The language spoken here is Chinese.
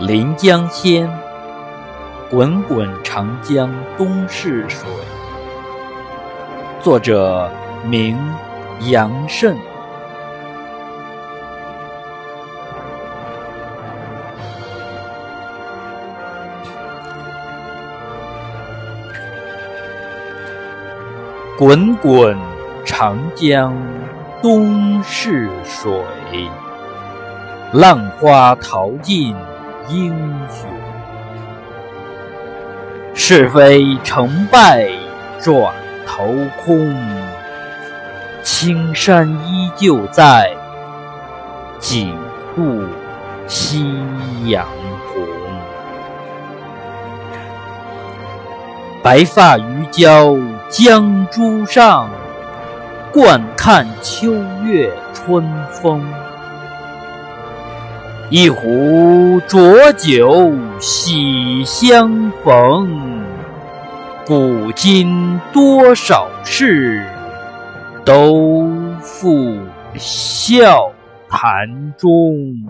《临江仙》滚滚长江东逝水，作者名杨慎。滚滚长江东逝水，浪花淘尽。英雄，是非成败转头空。青山依旧在，几度夕阳红。白发渔樵江渚上，惯看秋月春风。一壶浊酒喜相逢，古今多少事，都付笑谈中。